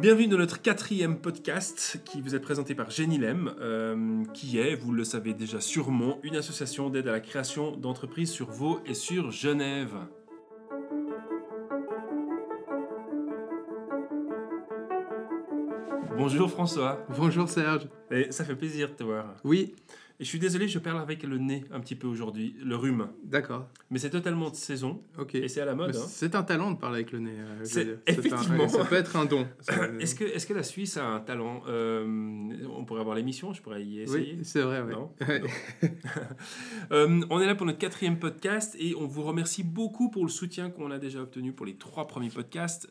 Bienvenue dans notre quatrième podcast qui vous est présenté par Genilem, euh, qui est, vous le savez déjà sûrement, une association d'aide à la création d'entreprises sur Vaud et sur Genève. Bonjour François. Bonjour Serge. Et ça fait plaisir de te voir. Oui. Et je suis désolé, je parle avec le nez un petit peu aujourd'hui, le rhume. D'accord. Mais c'est totalement de saison. Ok. Et c'est à la mode. Hein. C'est un talent de parler avec le nez. euh, C'est- dire. un- effectivement. ça peut être un don. Est-ce que, est que la Suisse a un talent Euh, On pourrait avoir l'émission, je pourrais y essayer. Oui, c'est vrai. Non. Ouais. Euh, on est là pour notre quatrième podcast et on vous remercie beaucoup pour le soutien qu'on a déjà obtenu pour les trois premiers podcasts,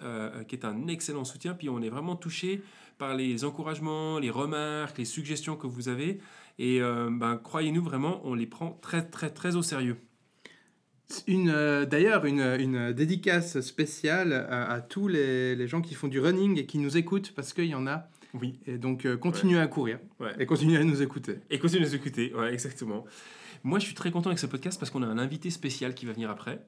qui est un excellent soutien. Puis on est vraiment touché par les encouragements, les remarques, les suggestions que vous avez. Et euh, ben, croyez-nous vraiment, on les prend très très très au sérieux. Une, euh, D'ailleurs, une, une dédicace spéciale à, à tous les, les gens qui font du running et qui nous écoutent parce qu'il y en a. Oui. Et donc, euh, continuez à courir Ouais. et continuez à nous écouter. Et continuez de nous écouter, ouais, exactement. Moi, je suis très content avec ce podcast parce qu'on a un invité spécial qui va venir après.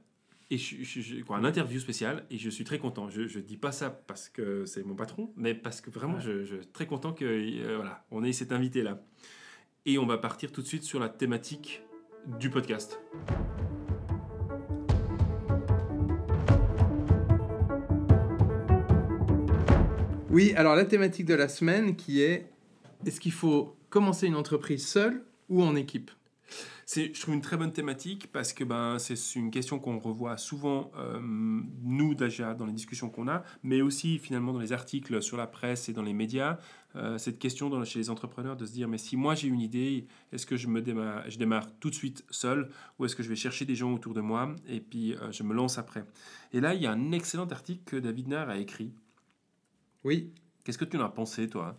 Et je, je- je- quoi, un interview spécial, et je suis très content. Je ne dis pas ça parce que c'est mon patron, mais parce que vraiment, je, suis très content que euh, voilà, on ait cet invité-là. Et on va partir tout de suite sur la thématique du podcast. Oui, alors la thématique de la semaine qui est est-ce qu'il faut commencer une entreprise seule ou en équipe? C'est, je trouve une très bonne thématique parce que ben, c'est une question qu'on revoit souvent, euh, nous déjà, dans les discussions qu'on a, mais aussi finalement dans les articles sur la presse et dans les médias. Euh, cette question dans, chez les entrepreneurs de se dire, mais si moi j'ai une idée, est-ce que je, me démarre, je démarre tout de suite seul ou est-ce que je vais chercher des gens autour de moi et puis euh, je me lance après? Et là, il y a un excellent article que David Nard a écrit. Oui, Qu'est-ce que tu en as pensé, toi?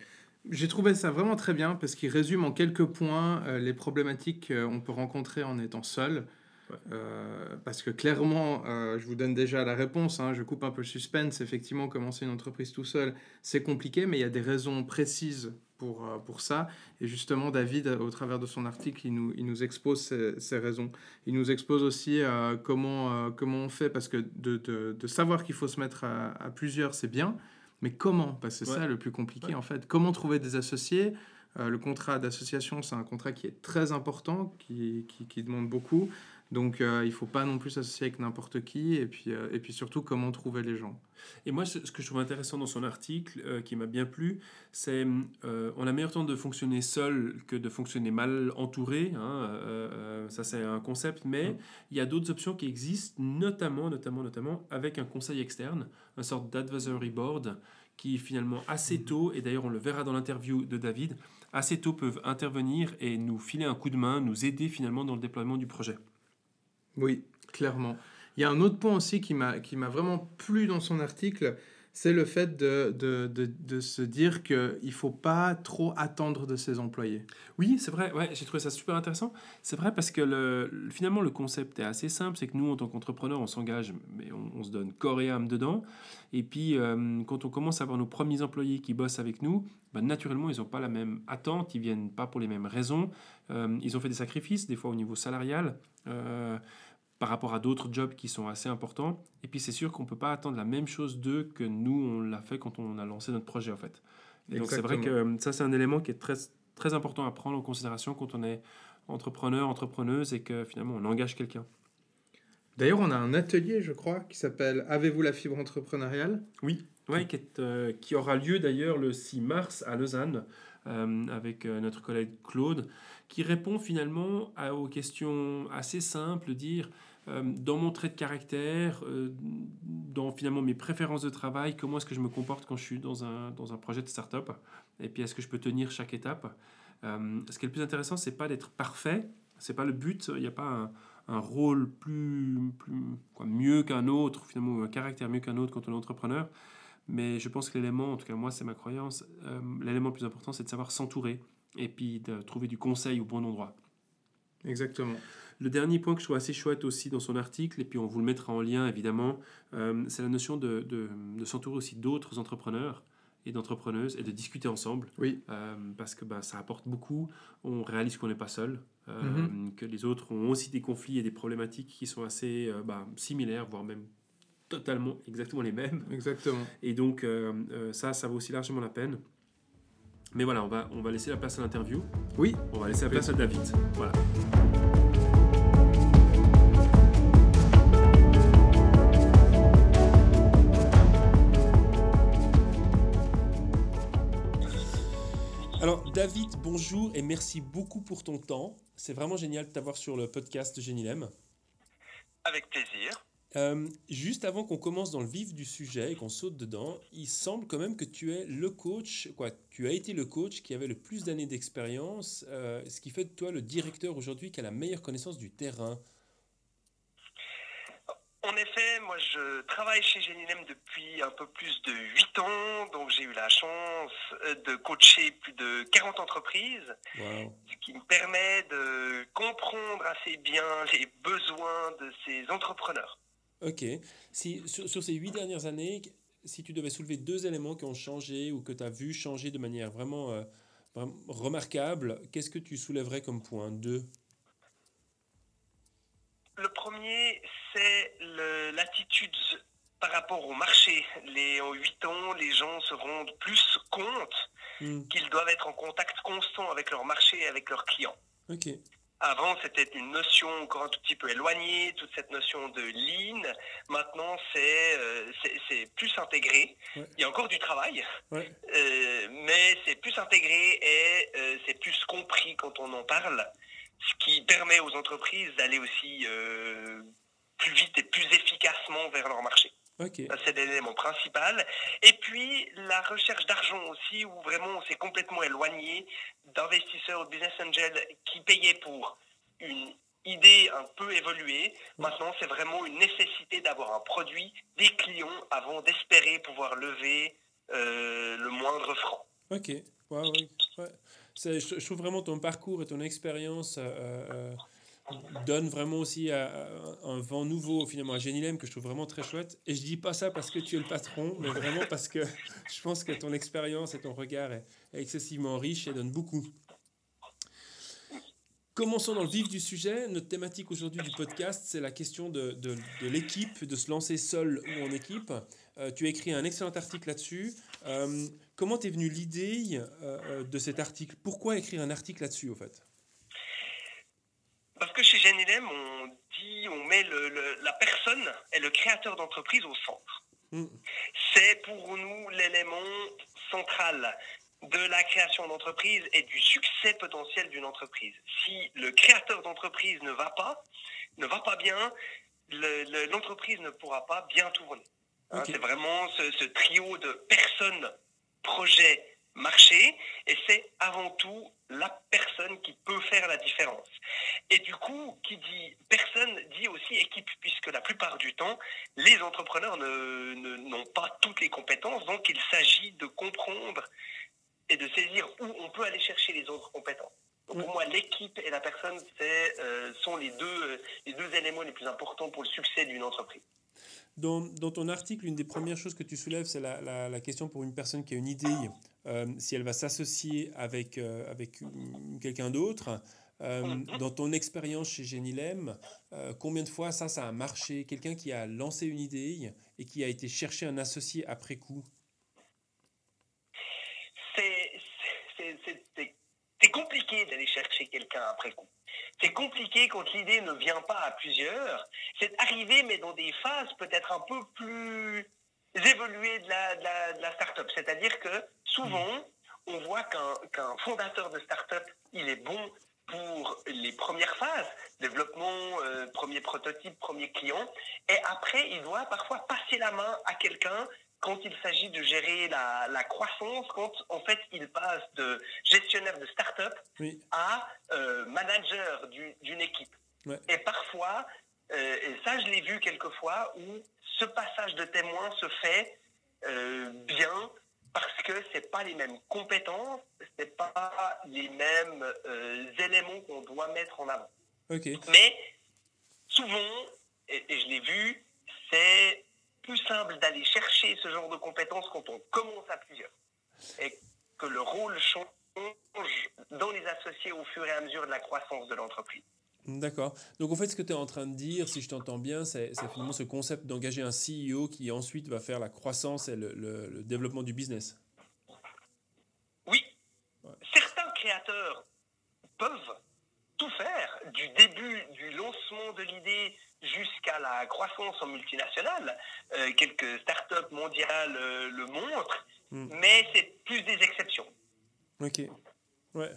J'ai trouvé ça vraiment très bien parce qu'il résume en quelques points euh, les problématiques qu'on peut rencontrer en étant seul. Ouais. Euh, parce que clairement, euh, je vous donne déjà la réponse, hein, je coupe un peu le suspense. Effectivement, commencer une entreprise tout seul, c'est compliqué, mais il y a des raisons précises pour, euh, pour ça. Et justement, David, au travers de son article, il nous, il nous expose ces, ces raisons. Il nous expose aussi comment, comment on fait, parce que de, de, de savoir qu'il faut se mettre à, à plusieurs, c'est bien, mais comment? Parce que c'est Ouais. ça le plus compliqué Ouais. en fait. Comment trouver des associés? Le contrat d'association, c'est un contrat qui est très important, qui, qui, qui demande beaucoup. Donc euh, il ne faut pas non plus s'associer avec n'importe qui. Et puis, euh, et puis surtout, comment trouver les gens Et moi, ce ce que je trouve intéressant dans son article, euh, qui m'a bien plu, c'est on a meilleur temps de fonctionner seul que de fonctionner mal entouré. hein, ça, c'est un concept, mais il y a d'autres options qui existent, notamment, notamment, notamment avec un conseil externe, une sorte d'advisory board qui finalement assez tôt, et d'ailleurs on le verra dans l'interview de David, assez tôt peuvent intervenir et nous filer un coup de main, nous aider finalement dans le déploiement du projet. Oui, clairement. Il y a un autre point aussi qui m'a vraiment plu dans son article, c'est le fait de, de, de, de se dire qu'il ne faut pas trop attendre de ses employés. Oui, c'est vrai. Ouais, j'ai trouvé ça super intéressant. C'est vrai parce que le, le- finalement, le concept est assez simple. C'est que nous, en tant qu'entrepreneurs, on s'engage, mais on, on se donne corps et âme dedans. Et puis, euh, quand on commence à avoir nos premiers employés qui bossent avec nous, ben, naturellement, ils n'ont pas la même attente. Ils viennent pas pour les mêmes raisons. Euh, ils ont fait des sacrifices, des fois au niveau salarial. euh, par rapport à d'autres jobs qui sont assez importants. Et puis c'est sûr qu'on ne peut pas attendre la même chose d'eux que nous, on l'a fait quand on a lancé notre projet en fait. Et donc c'est vrai que euh, ça c'est un élément qui est très, très important à prendre en considération quand on est entrepreneur, entrepreneuse et que finalement on engage quelqu'un. D'ailleurs, on a un atelier, je crois, qui s'appelle Avez-vous la fibre entrepreneuriale Oui, ouais, qui, est, euh, qui aura lieu d'ailleurs le 6 mars à Lausanne euh, avec euh, notre collègue Claude, qui répond finalement à, aux questions assez simples, dire dans mon trait de caractère, euh, dans finalement mes préférences de travail, comment est-ce que je me comporte quand je suis dans un, dans un projet de start-up, et puis est-ce que je peux tenir chaque étape? Euh, ce qui est le plus intéressant, c'est pas d'être parfait, c'est pas le but, il n'y a pas un, rôle plus, plus quoi, mieux qu'un autre, finalement, un caractère mieux qu'un autre quand on est entrepreneur. Mais je pense que l'élément, en tout cas moi c'est ma croyance, euh, l'élément le plus important c'est de savoir s'entourer et puis de trouver du conseil au bon endroit. Exactement. Le dernier point que je trouve assez chouette aussi dans son article, et puis on vous le mettra en lien évidemment, euh, c'est la notion de, de, de s'entourer aussi d'autres entrepreneurs et d'entrepreneuses et de discuter ensemble. Oui. Euh, parce que bah, ça apporte beaucoup. On réalise qu'on n'est pas seul, euh, Mhm. que les autres ont aussi des conflits et des problématiques qui sont assez bah, similaires, voire même totalement, exactement les mêmes. Exactement. Et donc, ça, ça vaut aussi largement la peine. Mais voilà, on va, on va laisser la place à l'interview. Oui. On va laisser la place à David. Voilà. David, bonjour et merci beaucoup pour ton temps. C'est vraiment génial de t'avoir sur le podcast de Genilem. Avec plaisir. Euh, juste avant qu'on commence dans le vif du sujet et qu'on saute dedans, il semble quand même que tu es le coach, quoi, tu as été le coach qui avait le plus d'années d'expérience, euh, ce qui fait de toi le directeur aujourd'hui qui a la meilleure connaissance du terrain. En effet, moi je travaille chez Genilem depuis un peu plus de 8 ans, donc j'ai eu la chance euh, de coacher plus de 40 entreprises, ce qui me permet de comprendre assez bien les besoins de ces entrepreneurs. Ok. Si, sur, ces huit dernières années, si tu devais soulever deux éléments qui ont changé ou que tu as vu changer de manière vraiment, euh, remarquable, qu'est-ce que tu soulèverais comme point? Deux Le premier, c'est l'attitude par rapport au marché. Les, en huit ans, les gens se rendent plus compte hmm. qu'ils doivent être en contact constant avec leur marché et avec leurs clients. Avant, c'était une notion encore un tout petit peu éloignée, toute cette notion de lean. Maintenant, c'est euh, plus intégré. Il y a encore du travail, euh, mais c'est plus intégré et euh, c'est plus compris quand on en parle, ce qui permet aux entreprises d'aller aussi plus vite et plus efficacement vers leur marché. C'est l'élément principal. Et puis, la recherche d'argent aussi, où vraiment on s'est complètement éloigné d'investisseurs ou de business angels qui payaient pour une idée un peu évoluée. Maintenant, c'est vraiment une nécessité d'avoir un produit, des clients, avant d'espérer pouvoir lever euh, le moindre franc. Ok, ouais, ouais. Je, trouve vraiment ton parcours et ton expérience. Euh, euh, donne vraiment aussi un vent nouveau finalement à Genilem que je trouve vraiment très chouette. Et je dis pas ça parce que tu es le patron, mais vraiment parce que je pense que ton expérience et ton regard est, excessivement riche et donne beaucoup. Commençons dans le vif du sujet. Notre thématique aujourd'hui du podcast, c'est la question de, de, l'équipe, de se lancer seul ou en équipe. Euh, tu as écrit un excellent article là-dessus. Euh, comment t'es venue l'idée euh, de cet article? Pourquoi écrire un article là-dessus, au fait? Parce que chez Genilem, on dit, on met la personne et le créateur d'entreprise au centre. Mm. C'est pour nous l'élément central de la création d'entreprise et du succès potentiel d'une entreprise. Si le créateur d'entreprise ne va pas, ne va pas bien, l'entreprise ne pourra pas bien tourner. Hein, c'est vraiment ce, ce, trio de personnes, projets, marché, et c'est avant tout la personne qui peut faire la différence. Et du coup, qui dit personne dit aussi équipe, puisque la plupart du temps, les entrepreneurs n'ont pas toutes les compétences, donc il s'agit de comprendre et de saisir où on peut aller chercher les autres compétences. pour moi, l'équipe et la personne euh, sont les deux, les deux éléments les plus importants pour le succès d'une entreprise. Dans, ton article, une des premières choses que tu soulèves, c'est la, question pour une personne qui a une idée, euh, si elle va s'associer avec, euh, quelqu'un d'autre. Euh, dans ton expérience chez Genilem, combien de fois ça, ça a marché? Quelqu'un qui a lancé une idée et qui a été chercher un associé après coup? C'est compliqué d'aller chercher quelqu'un après coup. C'est compliqué quand l'idée ne vient pas à plusieurs. C'est arrivé, mais dans des phases peut-être un peu plus évoluées de la, de la, start-up. C'est-à-dire que souvent, on voit qu'un fondateur de start-up, il est bon pour les premières phases, développement, euh, premier prototype, premier client, et après, il doit parfois passer la main à quelqu'un quand il s'agit de gérer la, croissance, quand en fait il passe de gestionnaire de start-up à euh, manager d'une équipe. Et parfois, euh, et ça je l'ai vu quelquefois, où ce passage de témoin se fait euh, bien parce que c'est pas les mêmes compétences, c'est pas les mêmes éléments qu'on doit mettre en avant. Mais souvent, et je l'ai vu, c'est plus simple d'aller chercher ce genre de compétences quand on commence à plusieurs. Et que le rôle change dans les associés au fur et à mesure de la croissance de l'entreprise. D'accord. Donc en fait, ce que tu es en train de dire, si je t'entends bien, c'est finalement ce concept d'engager un CEO qui ensuite va faire la croissance et le, le, développement du business. Oui. Certains créateurs peuvent tout faire, du début, du lancement de l'idée jusqu'à la croissance en multinationale. Euh, quelques startups mondiales euh, le montrent, hmm. mais c'est plus des exceptions. Ok. Ouais.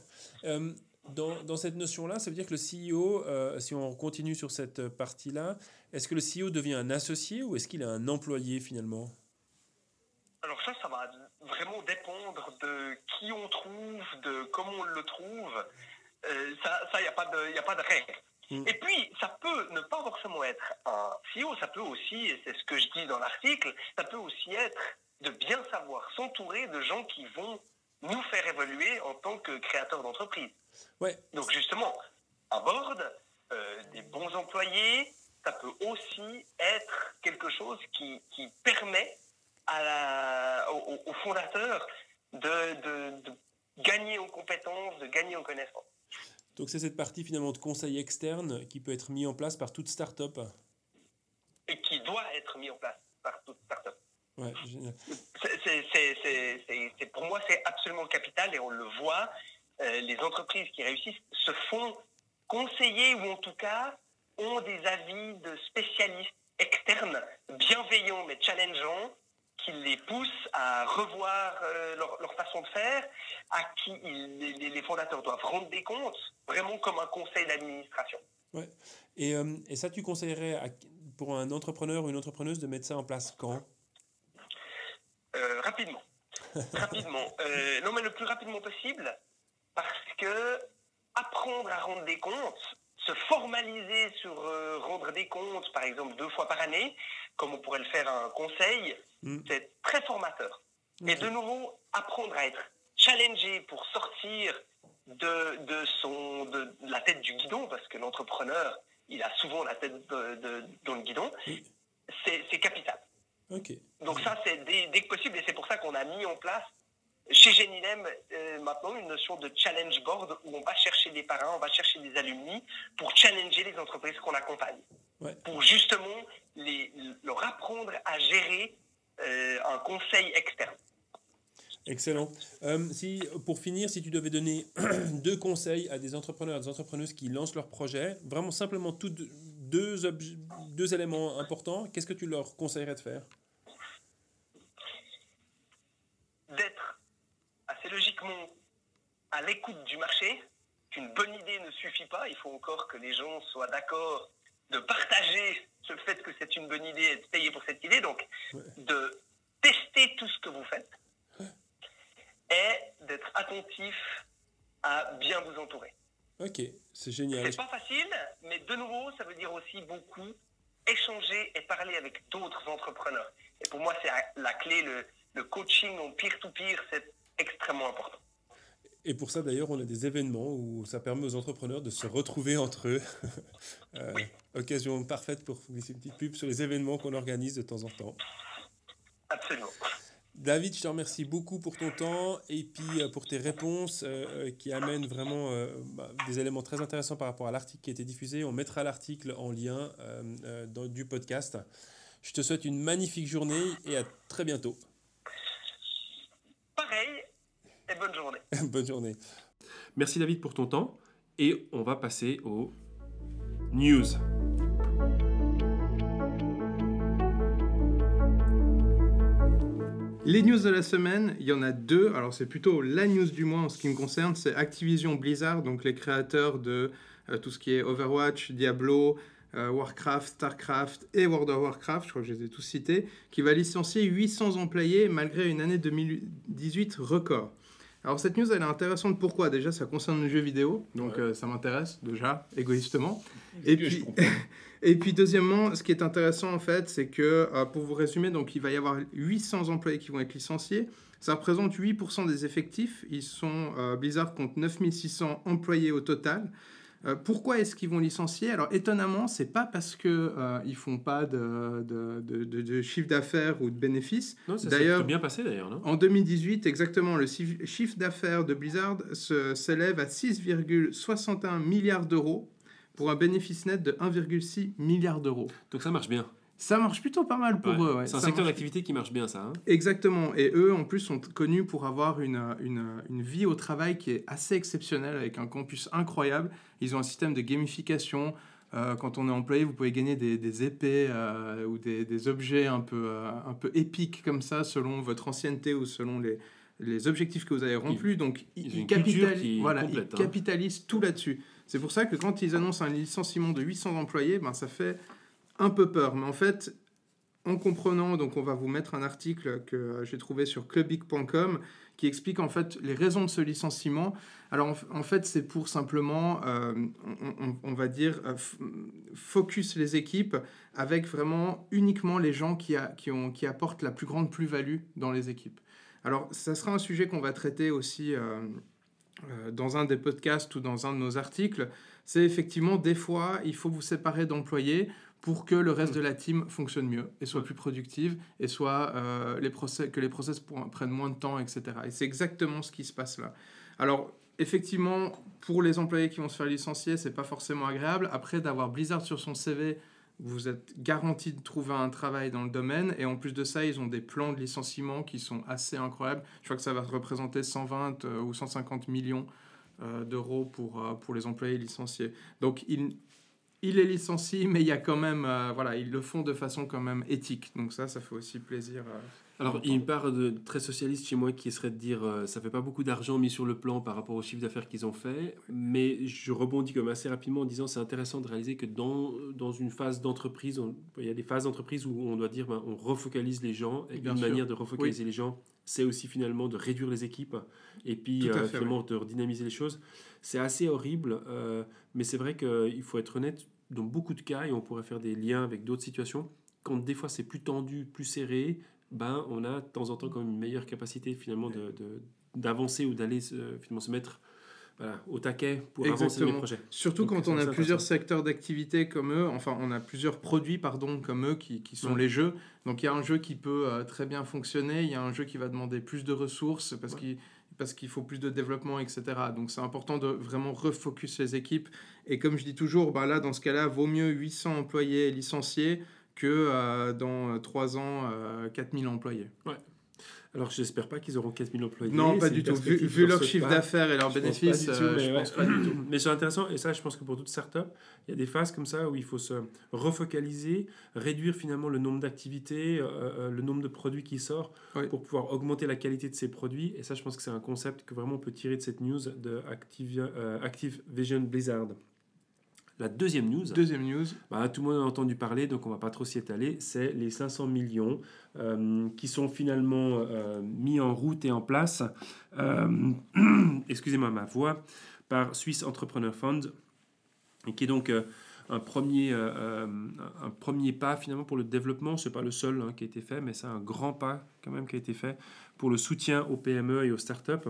Euh, dans, dans, cette notion-là, ça veut dire que le CEO, euh, si on continue sur cette partie-là, est-ce que le CEO devient un associé ou est-ce qu'il est un employé finalement? Alors ça, ça va vraiment dépendre de qui on trouve, de comment on le trouve. Ça, il n'y a, pas de, a pas de règle. Mm. Et puis, ça peut ne pas forcément être un CEO, ça peut aussi, et c'est ce que je dis dans l'article, ça peut aussi être de bien savoir s'entourer de gens qui vont nous faire évoluer en tant que créateurs d'entreprise. Ouais. Donc justement, à bord, euh, des bons employés, ça peut aussi être quelque chose qui, qui permet à la, au, fondateur de, de, de, gagner en compétences, de gagner en connaissances. Donc c'est cette partie finalement de conseil externe qui peut être mis en place par toute start-up. Et qui doit être mis en place par toute start-up. Ouais. C'est, pour moi, c'est absolument capital et on le voit. Euh, les entreprises qui réussissent se font conseiller ou en tout cas ont des avis de spécialistes externes bienveillants mais challengeants qui les poussent à revoir euh, leur, façon de faire, à qui les, fondateurs doivent rendre des comptes, vraiment comme un conseil d'administration. Ouais. Et, euh, et, ça, tu conseillerais pour un entrepreneur ou une entrepreneuse de mettre ça en place quand? Euh, rapidement. rapidement. Non, mais le plus rapidement possible, parce que apprendre à rendre des comptes, se formaliser sur euh, rendre des comptes, par exemple deux fois par année, comme on pourrait le faire un conseil, mm. c'est très formateur. Et de nouveau, apprendre à être challengé pour sortir de, de, son, de la tête du guidon, parce que l'entrepreneur, il a souvent la tête de, dans le guidon, c'est capital. Donc ça, c'est dès, que possible, et c'est pour ça qu'on a mis en place chez Genilem euh, maintenant une notion de challenge board où on va chercher des parrains, on va chercher des alumni pour challenger les entreprises qu'on accompagne. Pour justement les, leur apprendre à gérer euh, un conseil externe. Excellent. Euh, si, pour finir, si tu devais donner deux conseils à des entrepreneurs, à des entrepreneuses qui lancent leur projet, vraiment simplement tout, deux, deux éléments importants, qu'est-ce que tu leur conseillerais de faire d'être assez logiquement à l'écoute du marché, qu'une bonne idée ne suffit pas, il faut encore que les gens soient d'accord de partager le fait que c'est une bonne idée et de payer pour cette idée, donc de tester tout ce que vous faites et d'être attentif à bien vous entourer. Ok, c'est génial. C'est pas facile, mais de nouveau, ça veut dire aussi beaucoup échanger et parler avec d'autres entrepreneurs. Et pour moi, c'est la clé, le, le coaching en peer-to-peer, c'est extrêmement important. Et pour ça, d'ailleurs, on a des événements où ça permet aux entrepreneurs de se retrouver entre eux. euh, Occasion parfaite pour glisser une petite pub sur les événements qu'on organise de temps en temps. Absolument. David, je te remercie beaucoup pour ton temps et puis euh, pour tes réponses euh, qui amènent vraiment bah, des éléments très intéressants par rapport à l'article qui a été diffusé. On mettra l'article en lien dans, du podcast. Je te souhaite une magnifique journée et à très bientôt. Pareil, et bonne journée. Merci David pour ton temps et on va passer aux news. Les news de la semaine, il y en a deux. Alors c'est plutôt la news du mois en ce qui me concerne, c'est Activision Blizzard, donc les créateurs de euh, tout ce qui est Overwatch, Diablo, euh, Warcraft, Starcraft et World of Warcraft, je crois que je les ai tous cités, qui va licencier 800 employés malgré une année 2018 record. Alors cette news elle est intéressante pourquoi? Déjà ça concerne le jeu vidéo, donc euh, ça m'intéresse déjà égoïstement. Et puis, et puis deuxièmement, ce qui est intéressant en fait, c'est que euh, pour vous résumer, donc il va y avoir 800 employés qui vont être licenciés. Ça représente 8% des effectifs. Ils sont Blizzard compte 9600 employés au total. Euh, pourquoi est-ce qu'ils vont licencier? Alors étonnamment, c'est pas parce que euh, ils font pas de, de, de, chiffre d'affaires ou de bénéfices. Non, ça s'est bien passé d'ailleurs, non? En 2018, exactement, le chiffre d'affaires de Blizzard s'élève à 6,61 milliards d'euros pour un bénéfice net de 1,6 milliard d'euros. Donc ça marche bien. Ça marche plutôt pas mal pour eux. c'est un secteur d'activité qui marche bien, ça. Hein. Exactement. Et eux, en plus, sont connus pour avoir une, une, une, vie au travail qui est assez exceptionnelle, avec un campus incroyable. Ils ont un système de gamification. Euh, quand on est employé, vous pouvez gagner des, des épées euh, ou des, des, objets un peu, euh, un peu épiques comme ça, selon votre ancienneté ou selon les, les objectifs que vous avez remplis. Donc, ils, voilà, ils hein. capitalisent tout là-dessus. C'est pour ça que quand ils annoncent un licenciement de 800 employés, ben, ça fait un peu peur. Mais en fait, en comprenant, donc on va vous mettre un article que j'ai trouvé sur clubic.com qui explique en fait les raisons de ce licenciement. Alors en, fait, c'est pour simplement, euh, on, va dire, euh, focus les équipes avec vraiment uniquement les gens qui, qui, qui apportent la plus grande plus-value dans les équipes. Alors ça sera un sujet qu'on va traiter aussi euh, dans un des podcasts ou dans un de nos articles. C'est effectivement des fois, il faut vous séparer d'employés pour que le reste de la team fonctionne mieux et soit plus productive et soit euh, les process, que les process prennent moins de temps, etc. Et c'est exactement ce qui se passe là. Alors, effectivement, pour les employés qui vont se faire licencier, c'est pas forcément agréable. Après, d'avoir Blizzard sur son CV, vous êtes garanti de trouver un travail dans le domaine. Et en plus de ça, ils ont des plans de licenciement qui sont assez incroyables. Je crois que ça va représenter 120 euh, ou 150 millions euh, d'euros pour, pour les employés licenciés. Donc, ils il est licencié, mais il y a quand même, euh, voilà, ils le font de façon quand même éthique. Donc ça, ça fait aussi plaisir. Euh, Alors, il y a une part de très socialiste chez moi qui serait de dire, euh, ça fait pas beaucoup d'argent mis sur le plan par rapport au chiffre d'affaires qu'ils ont fait, mais je rebondis comme assez rapidement en disant, c'est intéressant de réaliser que dans, dans une phase d'entreprise, il y a des phases d'entreprise où on doit dire, ben, on refocalise les gens, et une manière de refocaliser les gens, c'est aussi finalement de réduire les équipes, et puis finalement de redynamiser les choses. C'est assez horrible, euh, mais c'est vrai qu'il faut être honnête, dans beaucoup de cas, et on pourrait faire des liens avec d'autres situations, quand des fois c'est plus tendu, plus serré, ben, on a de temps en temps quand même une meilleure capacité finalement d'avancer ou d'aller finalement se mettre au taquet pour avancer les projets. Surtout quand on a plusieurs secteurs d'activité comme eux, enfin on a plusieurs produits pardon comme eux qui, qui sont les jeux. Donc il y a un jeu qui peut euh, très bien fonctionner, il y a un jeu qui va demander plus de ressources parce qu'il parce qu'il faut plus de développement, etc. Donc c'est important de vraiment refocus les équipes. Et comme je dis toujours, bah là, dans ce cas-là, vaut mieux 800 employés licenciés que euh, dans 3 ans, 4000 euh, employés. Ouais. Alors, j'espère pas qu'ils auront 4000 employés. Non, pas du tout. Vu, leur chiffre d'affaires et leurs bénéfices, euh, je pense pas du tout. Mais c'est intéressant, et ça, je pense que pour toute startup, il y a des phases comme ça où il faut se refocaliser, réduire finalement le nombre d'activités, euh, euh, le nombre de produits qui sort, pour pouvoir augmenter la qualité de ces produits. Et ça, je pense que c'est un concept que vraiment on peut tirer de cette news de Active, Active Vision Blizzard. La deuxième news, deuxième news. Bah, tout le monde a entendu parler, donc on va pas trop s'y étaler, c'est les 500 millions euh, qui sont finalement euh, mis en route et en place, euh, excusez-moi ma voix, par Swiss Entrepreneur Fund, et qui est donc un, premier, un premier pas finalement pour le développement. Ce n'est pas le seul hein, qui a été fait, mais c'est un grand pas quand même qui a été fait pour le soutien aux PME et aux startups,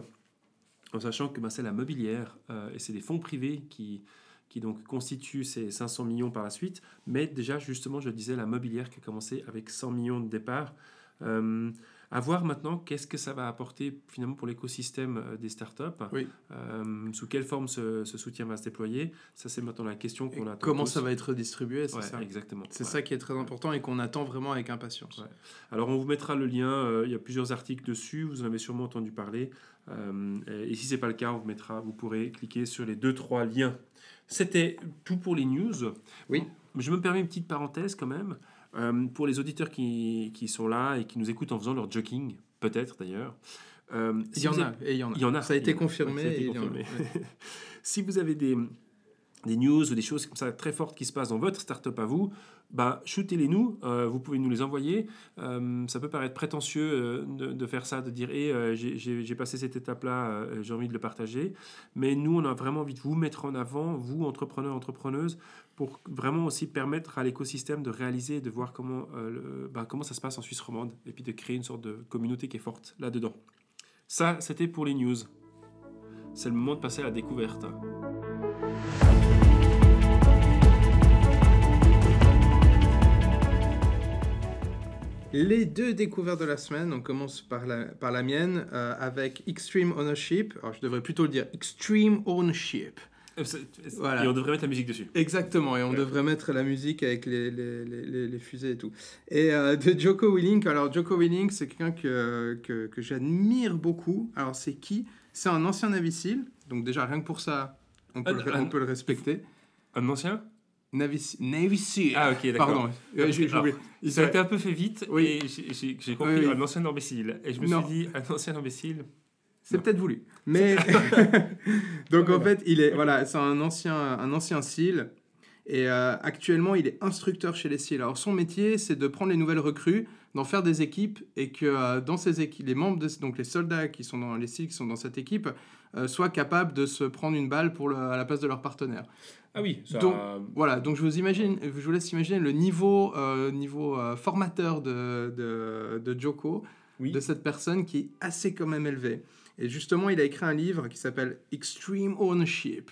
en sachant que ben, c'est la mobilière et c'est des fonds privés qui qui donc constitue ces 500 millions par la suite. Mais déjà, justement, je disais, la mobilière qui a commencé avec 100 millions de départ. Euh, à voir maintenant qu'est-ce que ça va apporter finalement pour l'écosystème euh, des startups. Oui. Euh, sous quelle forme ce, soutien va se déployer Ça, c'est maintenant la question qu'on attend. Comment ça va être distribué C'est ça? Exactement. C'est ça qui est très important et qu'on attend vraiment avec impatience. Alors, on vous mettra le lien. il y a plusieurs articles dessus. Vous en avez sûrement entendu parler. et si c'est pas le cas, on vous mettra. Vous pourrez cliquer sur les deux trois liens c'était tout pour les news. Oui. Je me permets une petite parenthèse quand même. Euh, pour les auditeurs qui, qui, sont là et qui nous écoutent en faisant leur jogging, peut-être d'ailleurs. Euh, il, y en a, et il y en a. Il y en a. Ça a été confirmé. si vous avez des, des news ou des choses comme ça très fortes qui se passent dans votre startup à vous, bah, shootez-les nous, euh, vous pouvez nous les envoyer. Euh, ça peut paraître prétentieux euh, de, faire ça, de dire hey, j'ai passé cette étape-là, j'ai envie de le partager. Mais nous, on a vraiment envie de vous mettre en avant, vous, entrepreneurs, entrepreneuses, pour vraiment aussi permettre à l'écosystème de réaliser, de voir comment, bah, comment ça se passe en Suisse romande, et puis de créer une sorte de communauté qui est forte là-dedans. Ça, c'était pour les news. C'est le moment de passer à la découverte. Les deux découvertes de la semaine, on commence par la, par la mienne euh, avec Extreme Ownership. Alors je devrais plutôt le dire Extreme Ownership. Euh, Voilà. Et on devrait mettre la musique dessus. Exactement, et on Ouais. devrait mettre la musique avec les, les, les, les- les fusées et tout. Et euh, de Joko Willink, alors Joko Willink, c'est quelqu'un que, que, que j'admire beaucoup. Alors c'est qui? C'est un ancien Navy SEAL, donc déjà rien que pour ça, on peut, Un- le, un- on peut le respecter. Un ancien? Navy, Navy SEAL. Ah, ok, d'accord. Pardon, euh, j'ai oublié. Ça a été un peu fait vite Oui. et j'ai- compris Oui, oui. un ancien imbécile. Et je me Non. suis dit, un ancien imbécile. C'est peut-être voulu. Mais donc en fait, il est voilà, c'est un ancien un ancien SEAL et euh, actuellement, il est instructeur chez les SEAL. Alors son métier, c'est de prendre les nouvelles recrues, d'en faire des équipes et que euh, dans ces équipes, les membres de, donc les soldats qui sont dans les SEAL qui sont dans cette équipe soient capables de se prendre une balle pour le- à la place de leur partenaire. Ah oui, ça. Donc, Voilà, donc je vous imagine, je vous laisse imaginer le niveau euh, niveau euh, formateur de, de, de Joko oui. de cette personne qui est assez quand même élevée. Et justement, il a écrit un livre qui s'appelle Extreme Ownership,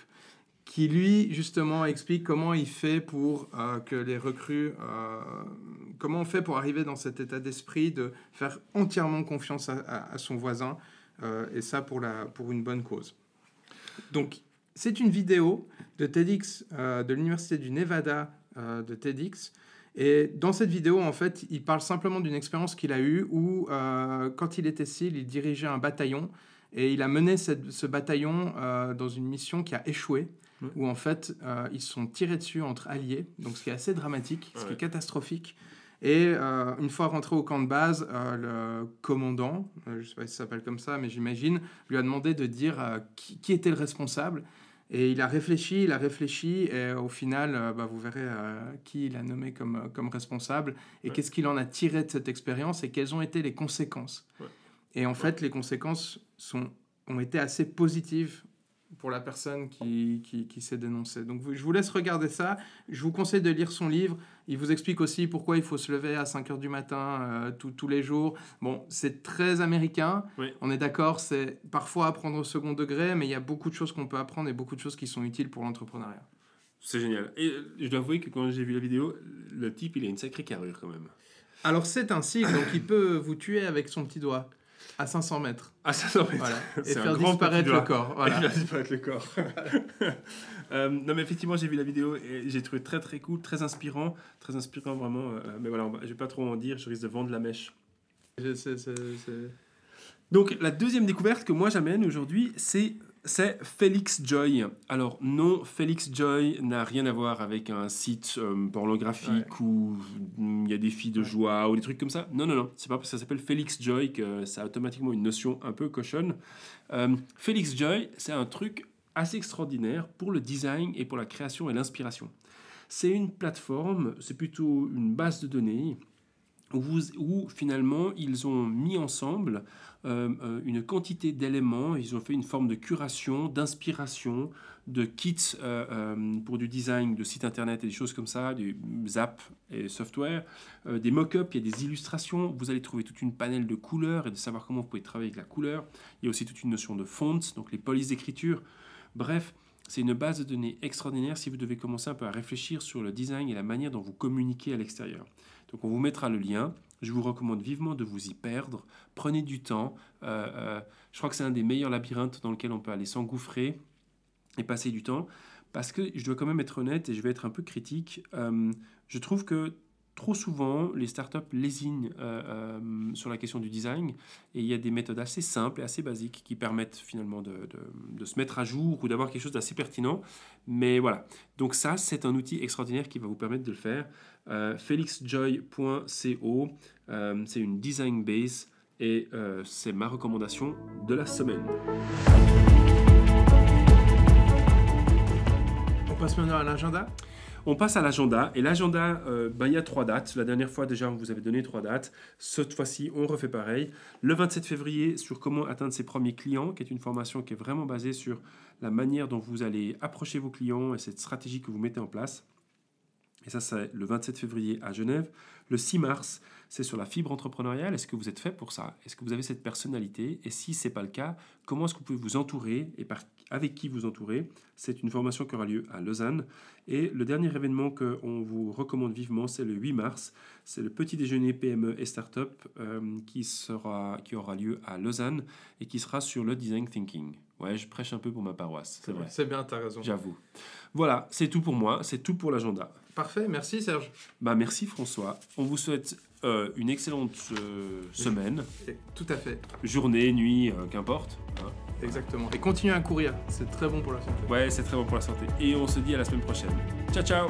qui lui, justement, explique comment il fait pour euh, que les recrues, euh, comment on fait pour arriver dans cet état d'esprit de faire entièrement confiance à, à- à son voisin, euh, et ça pour, la, pour une bonne cause. Donc, c'est une vidéo de TEDx euh, de l'Université du Nevada euh, de TEDx. Et dans cette vidéo, en fait, il parle simplement d'une expérience qu'il a eue où, euh, quand il était SEAL, il dirigeait un bataillon et il a mené cette- ce bataillon euh, dans une mission qui a échoué, où en fait, euh, ils se sont tirés dessus entre alliés, donc ce qui est assez dramatique, ce qui Ouais. est catastrophique. Et euh, une fois rentré au camp de base, euh, le commandant, euh, je ne sais pas si ça s'appelle comme ça, mais j'imagine, lui a demandé de dire qui, qui était le responsable. Et il a réfléchi, il a réfléchi, et au final, bah, vous verrez qui il a nommé comme, comme responsable, et Ouais. qu'est-ce qu'il en a tiré de cette expérience, et quelles ont été les conséquences. Ouais. Et en fait, les conséquences sont, ont été assez positives pour la personne qui, qui, qui s'est dénoncée. Donc je vous laisse regarder ça. Je vous conseille de lire son livre. Il vous explique aussi pourquoi il faut se lever à 5 heures du matin euh, tous- tous les jours. Bon, c'est très américain. Oui. On est d'accord, c'est parfois apprendre au second degré, mais il y a beaucoup de choses qu'on peut apprendre et beaucoup de choses qui sont utiles pour l'entrepreneuriat. C'est génial. Et euh, je dois avouer que quand j'ai vu la vidéo, le type, il a une sacrée carrure quand même. Alors c'est un cycle, donc il peut vous tuer avec son petit doigt à 500 mètres. Va être- Voilà. Et faire grand disparaître le corps. Voilà. Disparaître le corps. Euh, non, mais effectivement, j'ai vu la vidéo et j'ai trouvé très très cool, très inspirant. Très inspirant vraiment. euh, mais voilà, je vais pas trop en dire, je risque de vendre la mèche. Je sais, c'est- c'est- Donc, la deuxième découverte que moi j'amène aujourd'hui, c'est. C'est Felix Joy. Alors non, Felix Joy n'a rien à voir avec un site euh, pornographique où il y a des filles de joie ou des trucs comme ça. Non, non, non. C'est pas parce que ça s'appelle Felix Joy que ça a automatiquement une notion un peu cochonne. Euh, Felix Joy, c'est un truc assez extraordinaire pour le design et pour la création et l'inspiration. C'est une plateforme, c'est plutôt une base de données où, finalement ils ont mis ensemble euh, euh, une quantité d'éléments, ils ont fait une forme de curation, d'inspiration, de kits euh, pour du design de sites internet et des choses comme ça, des apps et software, euh, des mock-ups, il y a des illustrations, vous allez trouver toute une panel de couleurs et de savoir comment vous pouvez travailler avec la couleur. Il y a aussi toute une notion de fonts, donc les polices d'écriture. Bref, c'est une base de données extraordinaire si vous devez commencer un peu à réfléchir sur le design et la manière dont vous communiquez à l'extérieur. Donc on vous mettra le lien. Je vous recommande vivement de vous y perdre. Prenez du temps. Euh, euh, je crois que c'est un des meilleurs labyrinthes dans lequel on peut aller s'engouffrer et passer du temps. Parce que je dois quand même être honnête et je vais être un peu critique. euh, je trouve que trop souvent, les startups lésinent euh, euh, sur la question du design et il y a des méthodes assez simples et assez basiques qui permettent finalement de, se mettre à jour ou d'avoir quelque chose d'assez pertinent. Mais voilà. Donc ça, c'est un outil extraordinaire qui va vous permettre de le faire. Euh, felixjoy.co, euh, c'est une design base et c'est ma recommandation de la semaine. On passe maintenant à l'agenda? On passe à l'agenda. Et l'agenda, euh, ben, il y a trois dates. La dernière fois, déjà, on vous avait donné trois dates. Cette fois-ci, on refait pareil. Le 27 février, sur comment atteindre ses premiers clients, qui est une formation qui est vraiment basée sur la manière dont vous allez approcher vos clients et cette stratégie que vous mettez en place. Et ça, c'est le 27 février à Genève. Le 6 mars, c'est sur la fibre entrepreneuriale. Est-ce que vous êtes fait pour ça? Est-ce que vous avez cette personnalité? Et si ce n'est pas le cas, comment est-ce que vous pouvez vous entourer et par, avec qui vous entourer. C'est une formation qui aura lieu à Lausanne. Et le dernier événement qu'on vous recommande vivement, c'est le 8 mars. C'est le petit déjeuner PME et Startup euh, qui, sera, qui aura lieu à Lausanne et qui sera sur le design thinking. Ouais, je prêche un peu pour ma paroisse, c'est vrai. C'est bien, tu as raison. J'avoue. Voilà, c'est tout pour moi, c'est tout pour l'agenda. Parfait, merci Serge. Bah merci François. On vous souhaite euh, une excellente euh, semaine. tout à fait. Journée, nuit, euh, qu'importe. Hein. Exactement. Et continuez à courir, c'est très bon pour la santé. Ouais, c'est très bon pour la santé. Et on se dit à la semaine prochaine. Ciao ciao